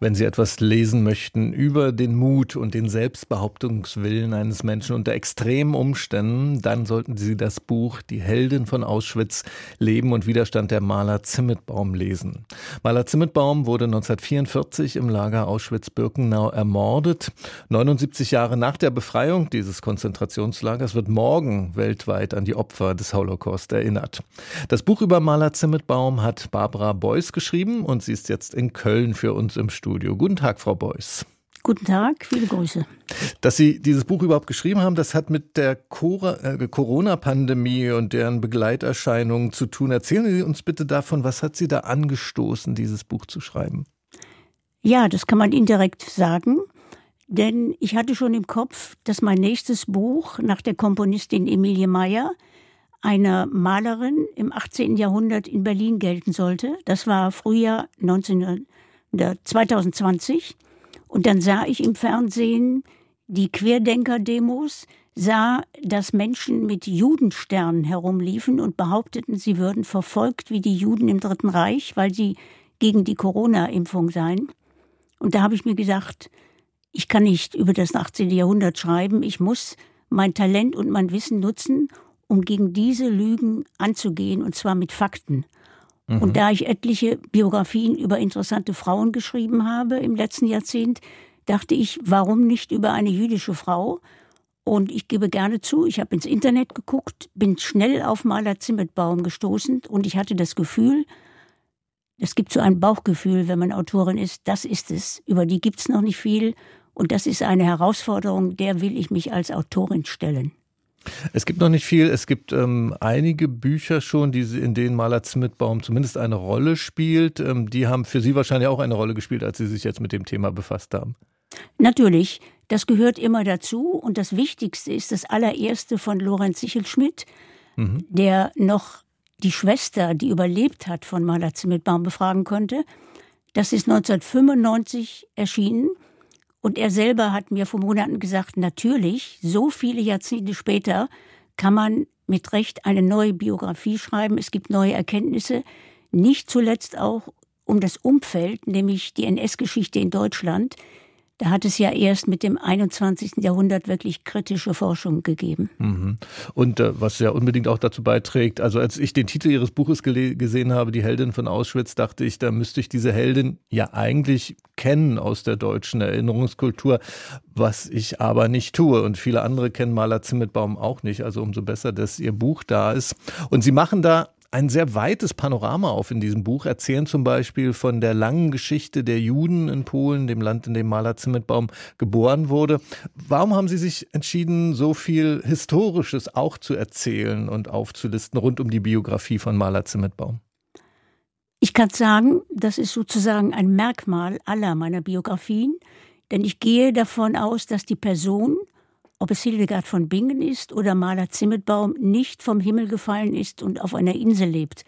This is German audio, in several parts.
wenn Sie etwas lesen möchten über den Mut und den Selbstbehauptungswillen eines Menschen unter extremen Umständen, dann sollten Sie das Buch Die Heldin von Auschwitz Leben und Widerstand der Maler Zimmetbaum lesen. Maler Zimmetbaum wurde 1944 im Lager Auschwitz-Birkenau ermordet. 79 Jahre nach der Befreiung dieses Konzentrationslagers wird morgen weltweit an die Opfer des Holocaust erinnert. Das Buch über Maler Zimmetbaum hat Barbara Beuys geschrieben und sie ist jetzt in Köln für uns im Studio. Studio. Guten Tag, Frau Beuys. Guten Tag, viele Grüße. Dass Sie dieses Buch überhaupt geschrieben haben, das hat mit der äh, Corona-Pandemie und deren Begleiterscheinungen zu tun. Erzählen Sie uns bitte davon, was hat Sie da angestoßen, dieses Buch zu schreiben? Ja, das kann man indirekt sagen, denn ich hatte schon im Kopf, dass mein nächstes Buch nach der Komponistin Emilie Meyer, einer Malerin im 18. Jahrhundert in Berlin gelten sollte. Das war Frühjahr 1900. 2020 und dann sah ich im Fernsehen die Querdenker-Demos, sah, dass Menschen mit Judensternen herumliefen und behaupteten, sie würden verfolgt wie die Juden im Dritten Reich, weil sie gegen die Corona-Impfung seien. Und da habe ich mir gesagt, ich kann nicht über das 18. Jahrhundert schreiben, ich muss mein Talent und mein Wissen nutzen, um gegen diese Lügen anzugehen, und zwar mit Fakten. Und mhm. da ich etliche Biografien über interessante Frauen geschrieben habe im letzten Jahrzehnt, dachte ich, warum nicht über eine jüdische Frau? Und ich gebe gerne zu, ich habe ins Internet geguckt, bin schnell auf Maler Zimmetbaum gestoßen und ich hatte das Gefühl, es gibt so ein Bauchgefühl, wenn man Autorin ist, das ist es. Über die gibt es noch nicht viel und das ist eine Herausforderung, der will ich mich als Autorin stellen. Es gibt noch nicht viel. Es gibt ähm, einige Bücher schon, die, in denen Maler Zimmetbaum zumindest eine Rolle spielt. Ähm, die haben für Sie wahrscheinlich auch eine Rolle gespielt, als Sie sich jetzt mit dem Thema befasst haben. Natürlich, das gehört immer dazu. Und das Wichtigste ist das allererste von Lorenz Sichelschmidt, mhm. der noch die Schwester, die überlebt hat, von Maler Zimmetbaum befragen konnte. Das ist 1995 erschienen. Und er selber hat mir vor Monaten gesagt, natürlich, so viele Jahrzehnte später kann man mit Recht eine neue Biografie schreiben. Es gibt neue Erkenntnisse, nicht zuletzt auch um das Umfeld, nämlich die NS-Geschichte in Deutschland, da hat es ja erst mit dem 21. Jahrhundert wirklich kritische Forschung gegeben. Mhm. Und äh, was ja unbedingt auch dazu beiträgt, also als ich den Titel Ihres Buches gesehen habe, Die Heldin von Auschwitz, dachte ich, da müsste ich diese Heldin ja eigentlich kennen aus der deutschen Erinnerungskultur, was ich aber nicht tue. Und viele andere kennen Maler Zimmetbaum auch nicht. Also umso besser, dass Ihr Buch da ist. Und Sie machen da ein sehr weites Panorama auf in diesem Buch, erzählen zum Beispiel von der langen Geschichte der Juden in Polen, dem Land, in dem Maler Zimmetbaum geboren wurde. Warum haben Sie sich entschieden, so viel Historisches auch zu erzählen und aufzulisten rund um die Biografie von Maler Zimmetbaum? Ich kann sagen, das ist sozusagen ein Merkmal aller meiner Biografien, denn ich gehe davon aus, dass die Person ob es Hildegard von Bingen ist oder Maler Zimmetbaum, nicht vom Himmel gefallen ist und auf einer Insel lebt,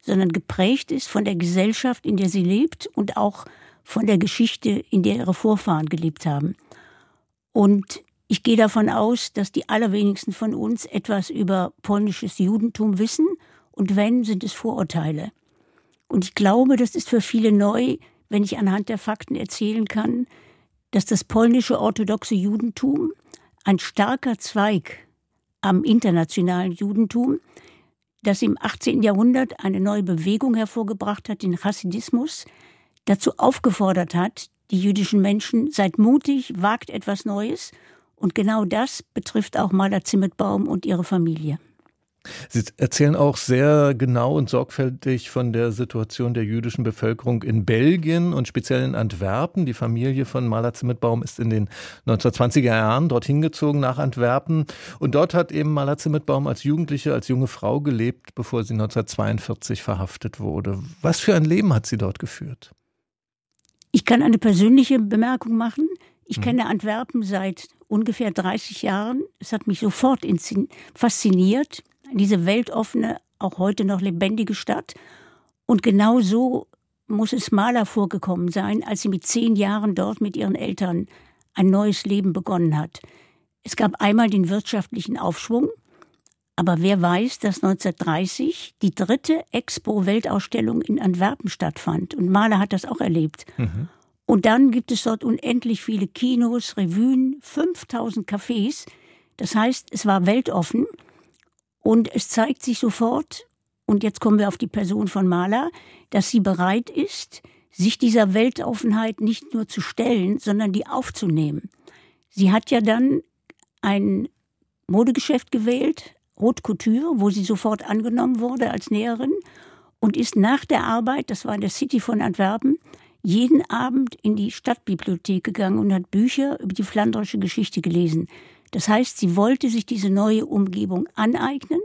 sondern geprägt ist von der Gesellschaft, in der sie lebt und auch von der Geschichte, in der ihre Vorfahren gelebt haben. Und ich gehe davon aus, dass die allerwenigsten von uns etwas über polnisches Judentum wissen und wenn, sind es Vorurteile. Und ich glaube, das ist für viele neu, wenn ich anhand der Fakten erzählen kann, dass das polnische orthodoxe Judentum ein starker Zweig am internationalen Judentum, das im 18. Jahrhundert eine neue Bewegung hervorgebracht hat, den Hasidismus, dazu aufgefordert hat, die jüdischen Menschen, seid mutig, wagt etwas Neues. Und genau das betrifft auch Maler Zimmetbaum und ihre Familie. Sie erzählen auch sehr genau und sorgfältig von der Situation der jüdischen Bevölkerung in Belgien und speziell in Antwerpen. Die Familie von Maler Zimmetbaum ist in den 1920er Jahren dorthin gezogen nach Antwerpen. Und dort hat eben Maler Zimmetbaum als Jugendliche, als junge Frau gelebt, bevor sie 1942 verhaftet wurde. Was für ein Leben hat sie dort geführt? Ich kann eine persönliche Bemerkung machen. Ich hm. kenne Antwerpen seit ungefähr 30 Jahren. Es hat mich sofort fasziniert diese weltoffene, auch heute noch lebendige Stadt. Und genau so muss es Maler vorgekommen sein, als sie mit zehn Jahren dort mit ihren Eltern ein neues Leben begonnen hat. Es gab einmal den wirtschaftlichen Aufschwung, Aber wer weiß, dass 1930 die dritte Expo-Weltausstellung in Antwerpen stattfand. Und Mahler hat das auch erlebt. Mhm. Und dann gibt es dort unendlich viele Kinos, Revuen, 5000 Cafés. Das heißt, es war weltoffen. Und es zeigt sich sofort, und jetzt kommen wir auf die Person von Mahler, dass sie bereit ist, sich dieser Weltoffenheit nicht nur zu stellen, sondern die aufzunehmen. Sie hat ja dann ein Modegeschäft gewählt, Haute Couture, wo sie sofort angenommen wurde als Näherin und ist nach der Arbeit, das war in der City von Antwerpen, jeden Abend in die Stadtbibliothek gegangen und hat Bücher über die flandrische Geschichte gelesen. Das heißt, sie wollte sich diese neue Umgebung aneignen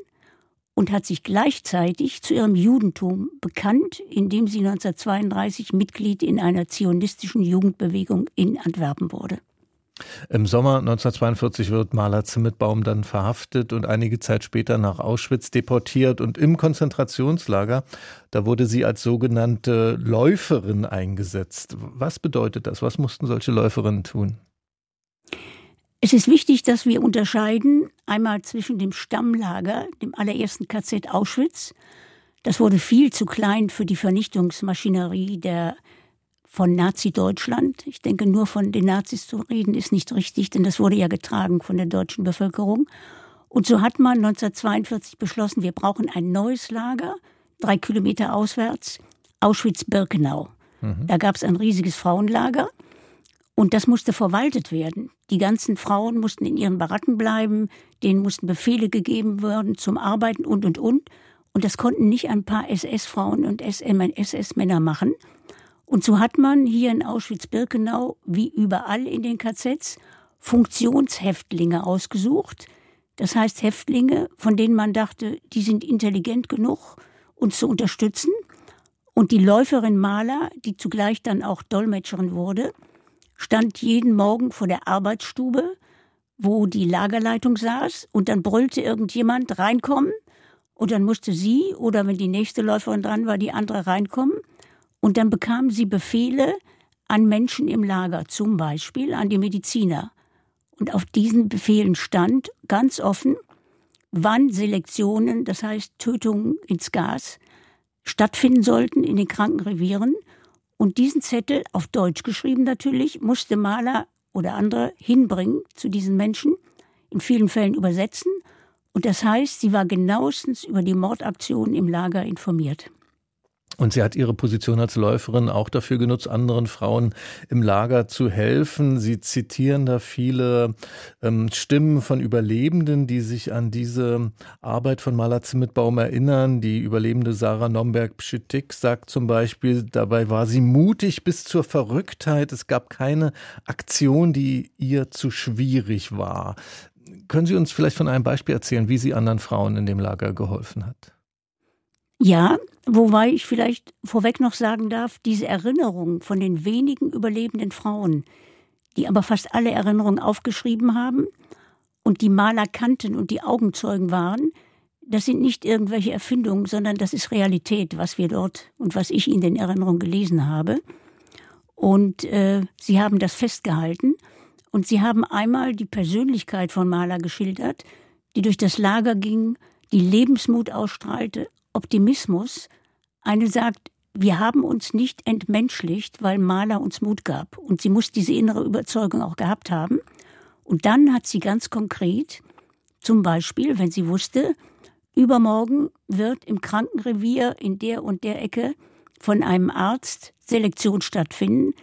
und hat sich gleichzeitig zu ihrem Judentum bekannt, indem sie 1932 Mitglied in einer zionistischen Jugendbewegung in Antwerpen wurde. Im Sommer 1942 wird Maler Zimmetbaum dann verhaftet und einige Zeit später nach Auschwitz deportiert und im Konzentrationslager, da wurde sie als sogenannte Läuferin eingesetzt. Was bedeutet das? Was mussten solche Läuferinnen tun? Es ist wichtig, dass wir unterscheiden einmal zwischen dem Stammlager, dem allerersten KZ Auschwitz. Das wurde viel zu klein für die Vernichtungsmaschinerie der von Nazi-Deutschland. Ich denke, nur von den Nazis zu reden ist nicht richtig, denn das wurde ja getragen von der deutschen Bevölkerung. Und so hat man 1942 beschlossen, wir brauchen ein neues Lager, drei Kilometer auswärts, Auschwitz-Birkenau. Mhm. Da gab es ein riesiges Frauenlager und das musste verwaltet werden. Die ganzen Frauen mussten in ihren Baracken bleiben, denen mussten Befehle gegeben werden zum Arbeiten und, und, und. Und das konnten nicht ein paar SS-Frauen und SS-Männer machen, und so hat man hier in Auschwitz-Birkenau, wie überall in den KZs, Funktionshäftlinge ausgesucht. Das heißt Häftlinge, von denen man dachte, die sind intelligent genug, uns zu unterstützen. Und die Läuferin Maler, die zugleich dann auch Dolmetscherin wurde, stand jeden Morgen vor der Arbeitsstube, wo die Lagerleitung saß, und dann brüllte irgendjemand reinkommen, und dann musste sie oder wenn die nächste Läuferin dran war, die andere reinkommen. Und dann bekamen sie Befehle an Menschen im Lager, zum Beispiel an die Mediziner. Und auf diesen Befehlen stand ganz offen, wann Selektionen, das heißt Tötungen ins Gas, stattfinden sollten in den Krankenrevieren. Und diesen Zettel, auf Deutsch geschrieben natürlich, musste Maler oder andere hinbringen zu diesen Menschen, in vielen Fällen übersetzen. Und das heißt, sie war genauestens über die Mordaktion im Lager informiert. Und sie hat ihre Position als Läuferin auch dafür genutzt, anderen Frauen im Lager zu helfen. Sie zitieren da viele ähm, Stimmen von Überlebenden, die sich an diese Arbeit von Maler Zimmetbaum erinnern. Die Überlebende Sarah Nomberg-Pschittik sagt zum Beispiel, dabei war sie mutig bis zur Verrücktheit. Es gab keine Aktion, die ihr zu schwierig war. Können Sie uns vielleicht von einem Beispiel erzählen, wie sie anderen Frauen in dem Lager geholfen hat? Ja, wobei ich vielleicht vorweg noch sagen darf, diese Erinnerung von den wenigen überlebenden Frauen, die aber fast alle Erinnerungen aufgeschrieben haben und die Maler kannten und die Augenzeugen waren, das sind nicht irgendwelche Erfindungen, sondern das ist Realität, was wir dort und was ich in den Erinnerungen gelesen habe. Und äh, sie haben das festgehalten und sie haben einmal die Persönlichkeit von Maler geschildert, die durch das Lager ging, die Lebensmut ausstrahlte Optimismus. Eine sagt, wir haben uns nicht entmenschlicht, weil Maler uns Mut gab. Und sie muss diese innere Überzeugung auch gehabt haben. Und dann hat sie ganz konkret, zum Beispiel, wenn sie wusste, übermorgen wird im Krankenrevier in der und der Ecke von einem Arzt Selektion stattfinden.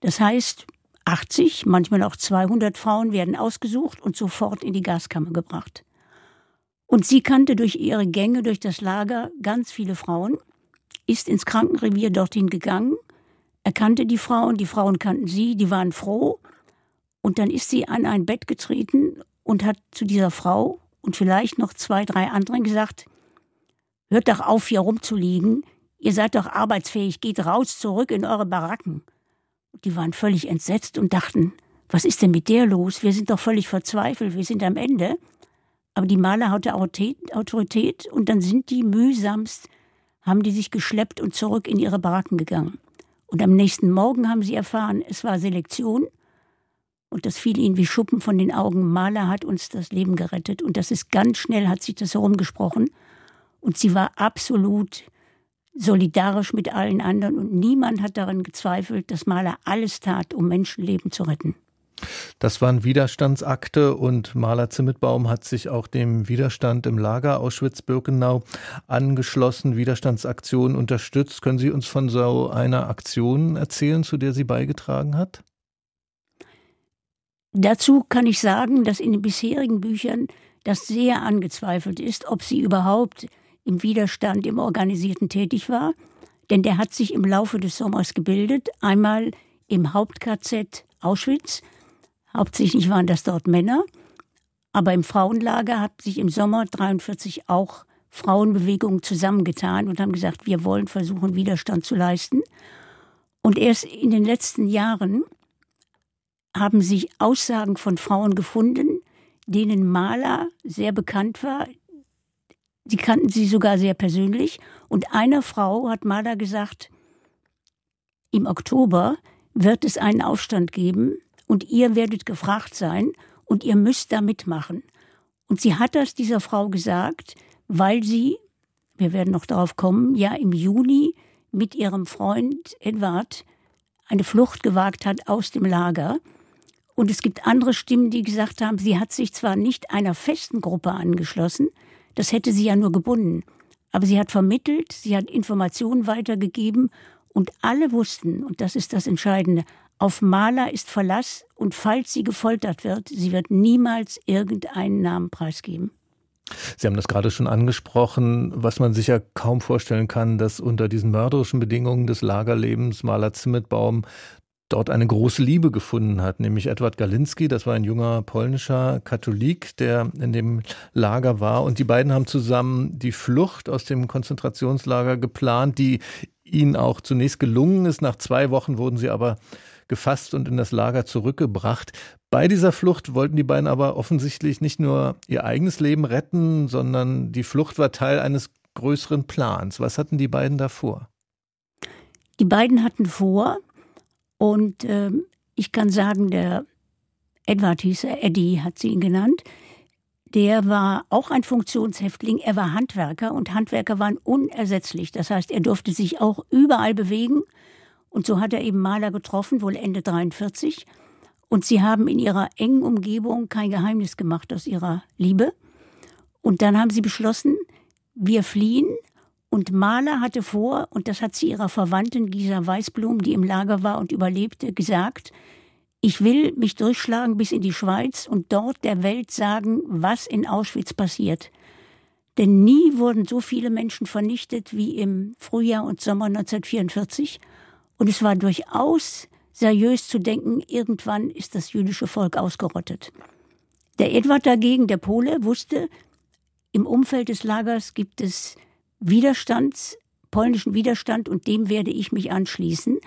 Das heißt, 80, manchmal auch 200 Frauen werden ausgesucht und sofort in die Gaskammer gebracht. Und sie kannte durch ihre Gänge durch das Lager ganz viele Frauen, ist ins Krankenrevier dorthin gegangen, erkannte die Frauen, die Frauen kannten sie, die waren froh. Und dann ist sie an ein Bett getreten und hat zu dieser Frau und vielleicht noch zwei, drei anderen gesagt, hört doch auf, hier rumzuliegen, ihr seid doch arbeitsfähig, geht raus zurück in eure Baracken. Die waren völlig entsetzt und dachten, was ist denn mit der los? Wir sind doch völlig verzweifelt, wir sind am Ende. Aber die Maler hatte Autorität und dann sind die mühsamst, haben die sich geschleppt und zurück in ihre Baracken gegangen. Und am nächsten Morgen haben sie erfahren, es war Selektion. Und das fiel ihnen wie Schuppen von den Augen. Maler hat uns das Leben gerettet. Und das ist ganz schnell, hat sich das herumgesprochen. Und sie war absolut solidarisch mit allen anderen. Und niemand hat daran gezweifelt, dass Maler alles tat, um Menschenleben zu retten. Das waren Widerstandsakte und Maler Zimmetbaum hat sich auch dem Widerstand im Lager Auschwitz-Birkenau angeschlossen, Widerstandsaktionen unterstützt. Können Sie uns von so einer Aktion erzählen, zu der sie beigetragen hat? Dazu kann ich sagen, dass in den bisherigen Büchern das sehr angezweifelt ist, ob sie überhaupt im Widerstand, im Organisierten tätig war. Denn der hat sich im Laufe des Sommers gebildet. Einmal im Haupt-KZ Auschwitz. Hauptsächlich waren das dort Männer. Aber im Frauenlager hat sich im Sommer 43 auch Frauenbewegungen zusammengetan und haben gesagt, wir wollen versuchen, Widerstand zu leisten. Und erst in den letzten Jahren haben sich Aussagen von Frauen gefunden, denen Maler sehr bekannt war. Sie kannten sie sogar sehr persönlich. Und einer Frau hat Maler gesagt, im Oktober wird es einen Aufstand geben und ihr werdet gefragt sein und ihr müsst da mitmachen. Und sie hat das dieser Frau gesagt, weil sie, wir werden noch darauf kommen, ja im Juni mit ihrem Freund Edward eine Flucht gewagt hat aus dem Lager. Und es gibt andere Stimmen, die gesagt haben, sie hat sich zwar nicht einer festen Gruppe angeschlossen, das hätte sie ja nur gebunden, aber sie hat vermittelt, sie hat Informationen weitergegeben und alle wussten, und das ist das Entscheidende, auf Maler ist Verlass und falls sie gefoltert wird, sie wird niemals irgendeinen Namen preisgeben. Sie haben das gerade schon angesprochen, was man sich ja kaum vorstellen kann, dass unter diesen mörderischen Bedingungen des Lagerlebens Maler Zimmetbaum dort eine große Liebe gefunden hat, nämlich Edward Galinski, das war ein junger polnischer Katholik, der in dem Lager war und die beiden haben zusammen die Flucht aus dem Konzentrationslager geplant, die ihnen auch zunächst gelungen ist. Nach zwei Wochen wurden sie aber gefasst und in das Lager zurückgebracht. Bei dieser Flucht wollten die beiden aber offensichtlich nicht nur ihr eigenes Leben retten, sondern die Flucht war Teil eines größeren Plans. Was hatten die beiden da vor? Die beiden hatten vor, und äh, ich kann sagen, der Edward hieß er, Eddie hat sie ihn genannt, der war auch ein Funktionshäftling, er war Handwerker und Handwerker waren unersetzlich. Das heißt, er durfte sich auch überall bewegen. Und so hat er eben Maler getroffen, wohl Ende 43. Und sie haben in ihrer engen Umgebung kein Geheimnis gemacht aus ihrer Liebe. Und dann haben sie beschlossen, wir fliehen und Mahler hatte vor, und das hat sie ihrer Verwandtin Gisa Weißblum, die im Lager war und überlebte, gesagt, ich will mich durchschlagen bis in die Schweiz und dort der Welt sagen, was in Auschwitz passiert. Denn nie wurden so viele Menschen vernichtet wie im Frühjahr und Sommer 1944. Und es war durchaus seriös zu denken, irgendwann ist das jüdische Volk ausgerottet. Der Edward dagegen, der Pole, wusste, im Umfeld des Lagers gibt es Widerstands, polnischen Widerstand und dem werde ich mich anschließen.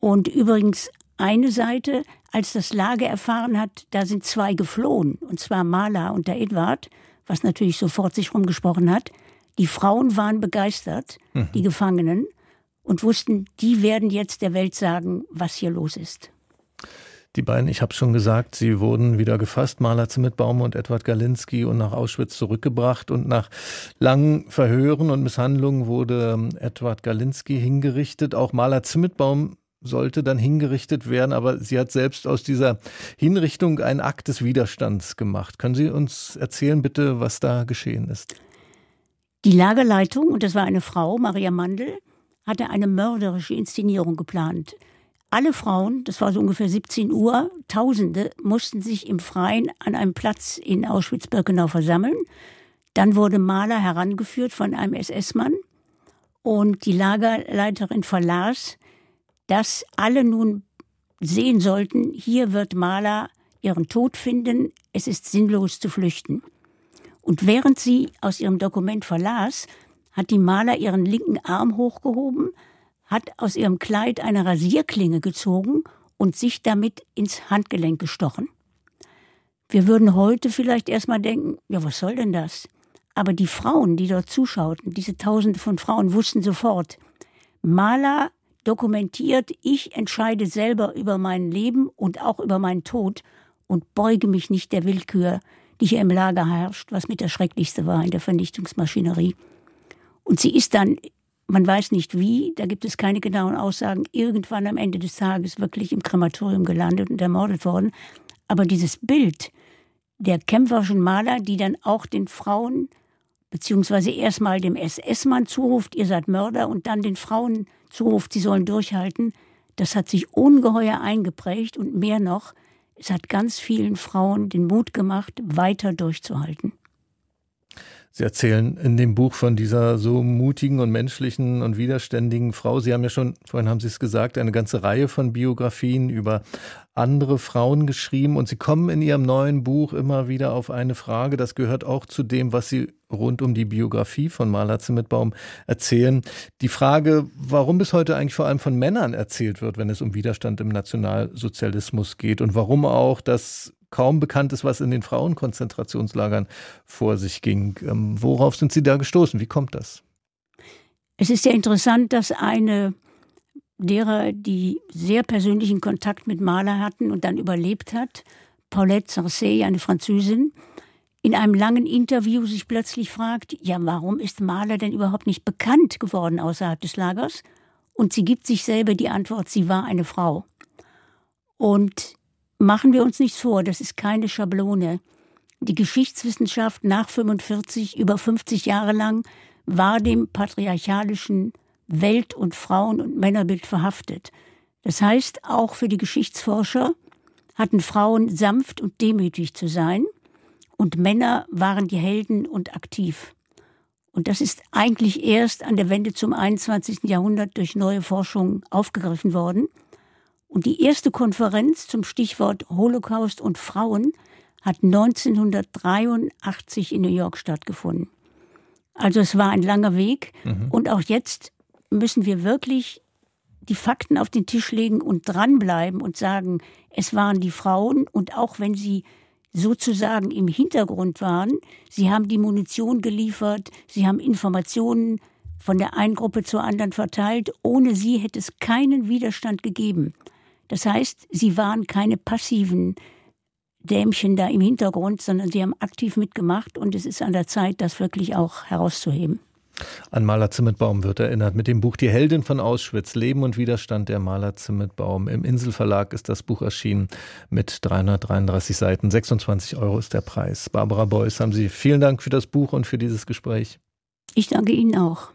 Und übrigens eine Seite, als das Lager erfahren hat, da sind zwei geflohen, und zwar Mala und der Edward, was natürlich sofort sich rumgesprochen hat. Die Frauen waren begeistert, mhm. die Gefangenen, und wussten, die werden jetzt der Welt sagen, was hier los ist. Die beiden, ich habe schon gesagt, sie wurden wieder gefasst, Maler Zimmetbaum und Edward Galinski und nach Auschwitz zurückgebracht. Und nach langen Verhören und Misshandlungen wurde ähm, Edward Galinski hingerichtet. Auch Maler Zimmetbaum sollte dann hingerichtet werden, aber sie hat selbst aus dieser Hinrichtung einen Akt des Widerstands gemacht. Können Sie uns erzählen, bitte, was da geschehen ist? Die Lagerleitung, und das war eine Frau, Maria Mandel, hatte eine mörderische Inszenierung geplant. Alle Frauen, das war so ungefähr 17 Uhr, Tausende mussten sich im Freien an einem Platz in Auschwitz-Birkenau versammeln. Dann wurde Maler herangeführt von einem SS-Mann und die Lagerleiterin verlas, dass alle nun sehen sollten, hier wird Maler ihren Tod finden, es ist sinnlos zu flüchten. Und während sie aus ihrem Dokument verlas, hat die Maler ihren linken Arm hochgehoben, hat aus ihrem Kleid eine Rasierklinge gezogen und sich damit ins Handgelenk gestochen. Wir würden heute vielleicht erstmal denken, ja, was soll denn das? Aber die Frauen, die dort zuschauten, diese Tausende von Frauen, wussten sofort, Maler dokumentiert, ich entscheide selber über mein Leben und auch über meinen Tod und beuge mich nicht der Willkür, die hier im Lager herrscht, was mit der schrecklichste war in der Vernichtungsmaschinerie. Und sie ist dann, man weiß nicht wie, da gibt es keine genauen Aussagen, irgendwann am Ende des Tages wirklich im Krematorium gelandet und ermordet worden. Aber dieses Bild der kämpferischen Maler, die dann auch den Frauen beziehungsweise erstmal dem SS-Mann zuruft, ihr seid Mörder, und dann den Frauen zuruft, sie sollen durchhalten, das hat sich ungeheuer eingeprägt und mehr noch, es hat ganz vielen Frauen den Mut gemacht, weiter durchzuhalten. Sie erzählen in dem Buch von dieser so mutigen und menschlichen und widerständigen Frau. Sie haben ja schon, vorhin haben Sie es gesagt, eine ganze Reihe von Biografien über andere Frauen geschrieben und Sie kommen in Ihrem neuen Buch immer wieder auf eine Frage, das gehört auch zu dem, was Sie rund um die Biografie von Maler Zimmetbaum erzählen. Die Frage, warum bis heute eigentlich vor allem von Männern erzählt wird, wenn es um Widerstand im Nationalsozialismus geht und warum auch das kaum bekannt ist, was in den Frauenkonzentrationslagern vor sich ging. Ähm, worauf sind Sie da gestoßen? Wie kommt das? Es ist ja interessant, dass eine derer, die sehr persönlichen Kontakt mit Maler hatten und dann überlebt hat, Paulette Sarcey, eine Französin, in einem langen Interview sich plötzlich fragt, ja, warum ist Maler denn überhaupt nicht bekannt geworden außerhalb des Lagers? Und sie gibt sich selber die Antwort, sie war eine Frau. Und Machen wir uns nichts vor, das ist keine Schablone. Die Geschichtswissenschaft nach 45, über 50 Jahre lang, war dem patriarchalischen Welt- und Frauen- und Männerbild verhaftet. Das heißt, auch für die Geschichtsforscher hatten Frauen sanft und demütig zu sein und Männer waren die Helden und aktiv. Und das ist eigentlich erst an der Wende zum 21. Jahrhundert durch neue Forschung aufgegriffen worden. Und die erste Konferenz zum Stichwort Holocaust und Frauen hat 1983 in New York stattgefunden. Also es war ein langer Weg. Mhm. Und auch jetzt müssen wir wirklich die Fakten auf den Tisch legen und dranbleiben und sagen, es waren die Frauen und auch wenn sie sozusagen im Hintergrund waren, sie haben die Munition geliefert, sie haben Informationen von der einen Gruppe zur anderen verteilt. Ohne sie hätte es keinen Widerstand gegeben. Das heißt, sie waren keine passiven Dämchen da im Hintergrund, sondern sie haben aktiv mitgemacht und es ist an der Zeit, das wirklich auch herauszuheben. An Maler Zimmetbaum wird erinnert mit dem Buch Die Heldin von Auschwitz, Leben und Widerstand der Maler Zimmetbaum. Im Inselverlag ist das Buch erschienen mit 333 Seiten. 26 Euro ist der Preis. Barbara Beuys, haben Sie vielen Dank für das Buch und für dieses Gespräch. Ich danke Ihnen auch.